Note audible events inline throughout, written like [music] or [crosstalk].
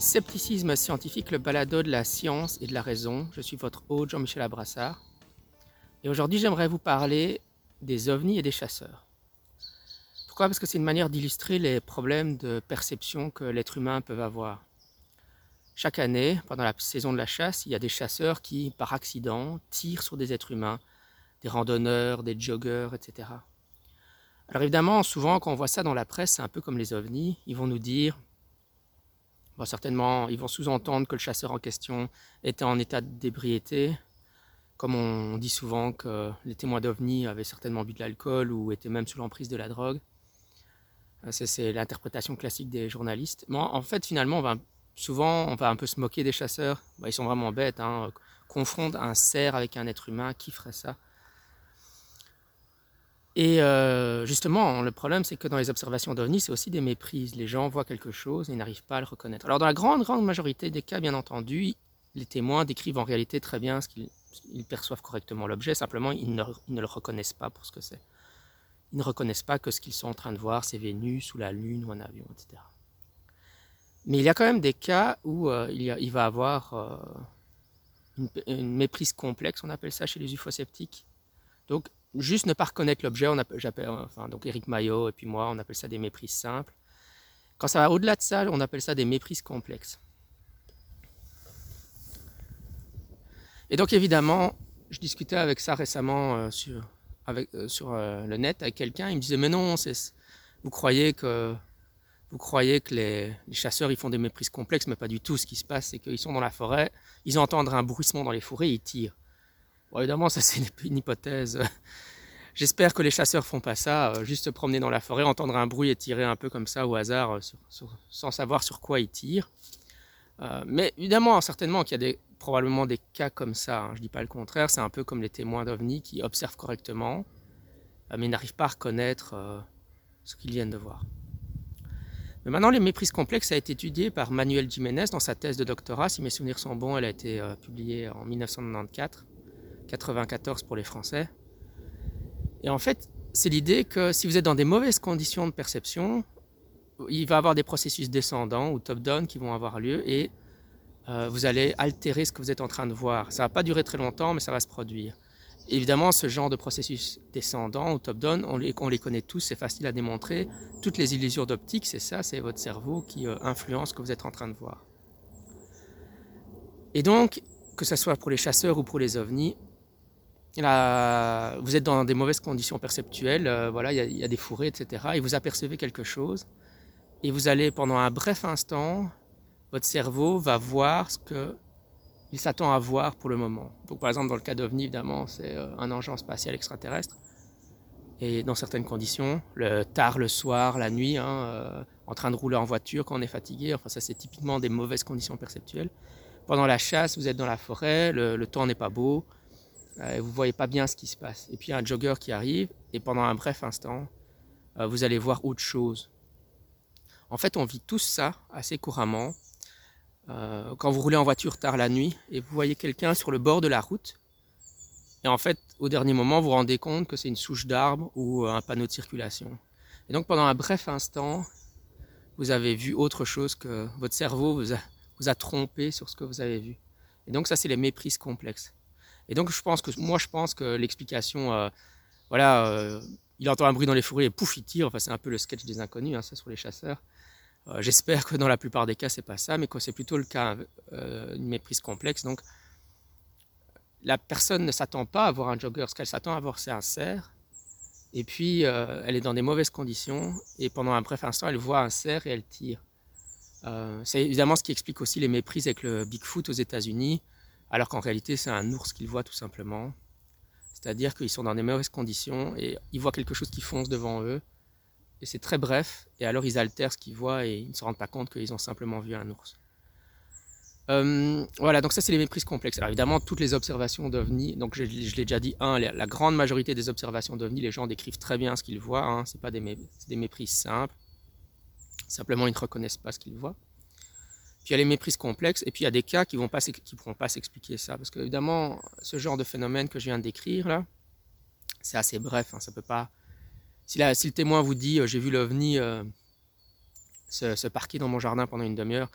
Scepticisme scientifique, le balado de la science et de la raison. Je suis votre hôte Jean-Michel Abrassard. Et aujourd'hui, j'aimerais vous parler des ovnis et des chasseurs. Pourquoi? Parce que c'est une manière d'illustrer les problèmes de perception que l'être humain peut avoir. Chaque année, pendant la saison de la chasse, il y a des chasseurs qui, par accident, tirent sur des êtres humains, des randonneurs, des joggeurs, etc. Alors évidemment, souvent, quand on voit ça dans la presse, c'est un peu comme les ovnis. Ils vont nous dire certainement, ils vont sous-entendre que le chasseur en question était en état d'ébriété, comme on dit souvent que les témoins d'OVNI avaient certainement bu de l'alcool ou étaient même sous l'emprise de la drogue. Euh, c'est l'interprétation classique des journalistes. Mais en fait, finalement, souvent, on va un peu se moquer des chasseurs. Bah, ils sont vraiment bêtes. Hein. Confondre un cerf avec un être humain, qui ferait ça? Et euh, justement, le problème, c'est que dans les observations d'OVNI, c'est aussi des méprises. Les gens voient quelque chose et n'arrivent pas à le reconnaître. Alors, dans la grande, grande majorité des cas, bien entendu, les témoins décrivent en réalité très bien ce qu'ils perçoivent correctement l'objet, simplement, ils ne, le reconnaissent pas pour ce que c'est. Ils ne reconnaissent pas que ce qu'ils sont en train de voir, c'est Vénus ou la Lune ou un avion, etc. Mais il y a quand même des cas où euh, il, y va avoir euh, une, une, méprise complexe, on appelle ça chez les ufosceptiques. Donc, juste ne pas reconnaître l'objet, on j'appelle, enfin, donc Eric Maillot et puis moi, on appelle ça des méprises simples. Quand ça va au-delà de ça, on appelle ça des méprises complexes. Et donc évidemment, je discutais avec ça récemment euh, sur, euh, euh, le net avec quelqu'un, il me disait mais non, vous croyez que vous croyez que les, chasseurs ils font des méprises complexes, mais pas du tout. Ce qui se passe, c'est qu'ils sont dans la forêt, ils entendent un bruissement dans les forêts, ils tirent évidemment, ça [laughs] c'est une hypothèse. J'espère que les chasseurs font pas ça, euh, juste se promener dans la forêt, entendre un bruit et tirer un peu comme ça au hasard, euh, sans savoir sur quoi ils tirent. Euh, mais évidemment, certainement qu'il y a probablement des cas comme ça. Hein. je ne dis pas le contraire. C'est un peu comme les témoins d'OVNI qui observent correctement, mais n'arrivent pas à reconnaître ce qu'ils viennent de voir. Mais maintenant, les méprises complexes a été étudié par Manuel Jiménez dans sa thèse de doctorat. Si mes souvenirs sont bons, elle a été publiée en 1994. 94 pour les Français. Et en fait, c'est l'idée que si vous êtes dans des mauvaises conditions de perception, il va y avoir des processus descendants ou top-down qui vont avoir lieu et euh, vous allez altérer ce que vous êtes en train de voir. Ça va pas durer très longtemps, mais ça va se produire. Évidemment, ce genre de processus descendant ou top-down, on les, connaît tous, c'est facile à démontrer. Toutes les illusions d'optique, c'est ça, c'est votre cerveau qui euh, influence ce que vous êtes en train de voir. Et donc, que ce soit pour les chasseurs ou pour les ovnis, vous êtes dans des mauvaises conditions perceptuelles, euh, voilà, il y, a des fourrés, etc. Et vous apercevez quelque chose, et vous allez pendant un bref instant, votre cerveau va voir ce que il s'attend à voir pour le moment. Donc, par exemple, dans le cas d'OVNI, évidemment, c'est euh, un engin spatial extraterrestre. Et dans certaines conditions, le tard le soir, la nuit, hein, euh, en train de rouler en voiture quand on est fatigué, enfin ça c'est typiquement des mauvaises conditions perceptuelles. Pendant la chasse, vous êtes dans la forêt, le temps n'est pas beau, euh, vous voyez pas bien ce qui se passe. Et puis un jogger qui arrive, et pendant un bref instant, euh, vous allez voir autre chose. En fait, on vit tout ça assez couramment. Euh, quand vous roulez en voiture tard la nuit et vous voyez quelqu'un sur le bord de la route, et en fait, au dernier moment, vous vous rendez compte que c'est une souche d'arbre ou un panneau de circulation. Et donc, pendant un bref instant, vous avez vu autre chose que votre cerveau vous a trompé sur ce que vous avez vu. Et donc, ça, c'est les méprises complexes. Et donc, je pense que, moi, je pense que l'explication, euh, voilà, euh, il entend un bruit dans les forêts et pouf, il tire. Enfin, c'est un peu le sketch des inconnus, hein, ça, sur les chasseurs. Euh, j'espère que dans la plupart des cas, c'est pas ça, mais que c'est plutôt le cas, une méprise complexe. Donc, la personne ne s'attend pas à voir un jogger. Ce qu'elle s'attend à voir, c'est un cerf. Et puis, elle est dans des mauvaises conditions. Et pendant un bref instant, elle voit un cerf et elle tire. C'est évidemment ce qui explique aussi les méprises avec le Bigfoot aux États-Unis, alors qu'en réalité c'est un ours qu'ils voient tout simplement. C'est-à-dire qu'ils sont dans des mauvaises conditions et ils voient quelque chose qui fonce devant eux. Et c'est très bref, et alors ils altèrent ce qu'ils voient et ils ne se rendent pas compte qu'ils ont simplement vu un ours. Euh, voilà, donc ça c'est les méprises complexes. Alors évidemment, toutes les observations d'OVNI, donc je, l'ai déjà dit, un, la, grande majorité des observations d'OVNI, les gens décrivent très bien ce qu'ils voient, hein, c'est pas des, des méprises simples, simplement ils ne reconnaissent pas ce qu'ils voient. Puis il y a les méprises complexes, et puis il y a des cas qui ne pourront pas s'expliquer ça, parce que évidemment, ce genre de phénomène que je viens de décrire là, c'est assez bref, hein, ça peut pas... Si, le témoin vous dit, euh, j'ai vu l'OVNI euh, se, parquer dans mon jardin pendant une demi-heure,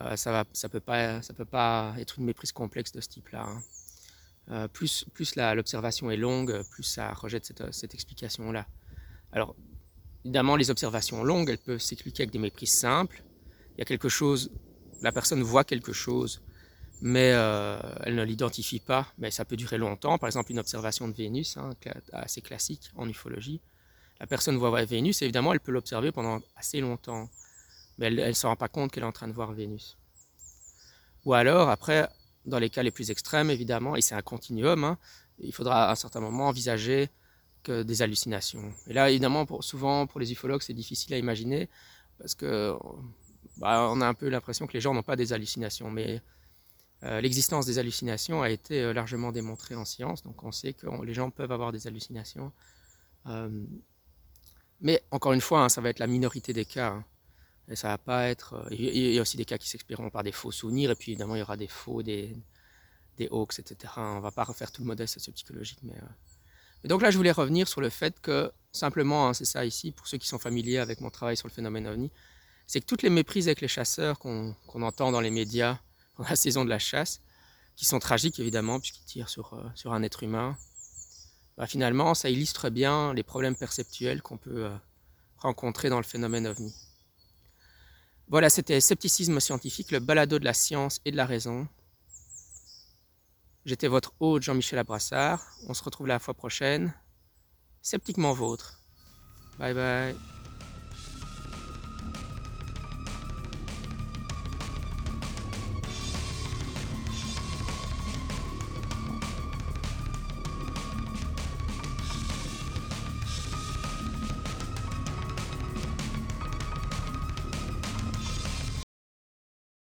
euh, ça ne ça peut, pas, peut pas être une méprise complexe de ce type-là. Hein. Plus plus l'observation est longue, plus ça rejette cette, cette explication-là. Alors, évidemment, les observations longues, elles peuvent s'expliquer avec des méprises simples. Il y a quelque chose, la personne voit quelque chose, mais euh, elle ne l'identifie pas, mais ça peut durer longtemps. Par exemple, une observation de Vénus, hein, assez classique en ufologie. La personne voit Vénus, évidemment, elle peut l'observer pendant assez longtemps mais elle ne se rend pas compte qu'elle est en train de voir Vénus. Ou alors, après, dans les cas les plus extrêmes, évidemment, et c'est un continuum, hein, il faudra à un certain moment envisager que des hallucinations. Et là, évidemment, souvent, pour les ufologues, c'est difficile à imaginer, parce que bah, on a un peu l'impression que les gens n'ont pas des hallucinations, mais euh, l'existence des hallucinations a été euh, largement démontrée en science, donc on sait que les gens peuvent avoir des hallucinations. Euh, mais encore une fois, hein, ça va être la minorité des cas. Hein. Et ça va pas être. Il y a aussi des cas qui s'exprimeront par des faux souvenirs, et puis évidemment il y aura des faux, des, des hoax, etc. On va pas refaire tout le modèle sociopsychologique, mais. Et donc là, je voulais revenir sur le fait que, simplement, hein, c'est ça ici, pour ceux qui sont familiers avec mon travail sur le phénomène OVNI, c'est que toutes les méprises avec les chasseurs qu'on entend dans les médias [laughs] pendant la saison de la chasse, qui sont tragiques évidemment, puisqu'ils tirent sur, euh, un être humain, bah, finalement, ça illustre bien les problèmes perceptuels qu'on peut rencontrer dans le phénomène OVNI. Voilà, c'était Scepticisme scientifique, le balado de la science et de la raison. J'étais votre hôte Jean-Michel Abrassard. On se retrouve la fois prochaine. Sceptiquement vôtre. Bye bye.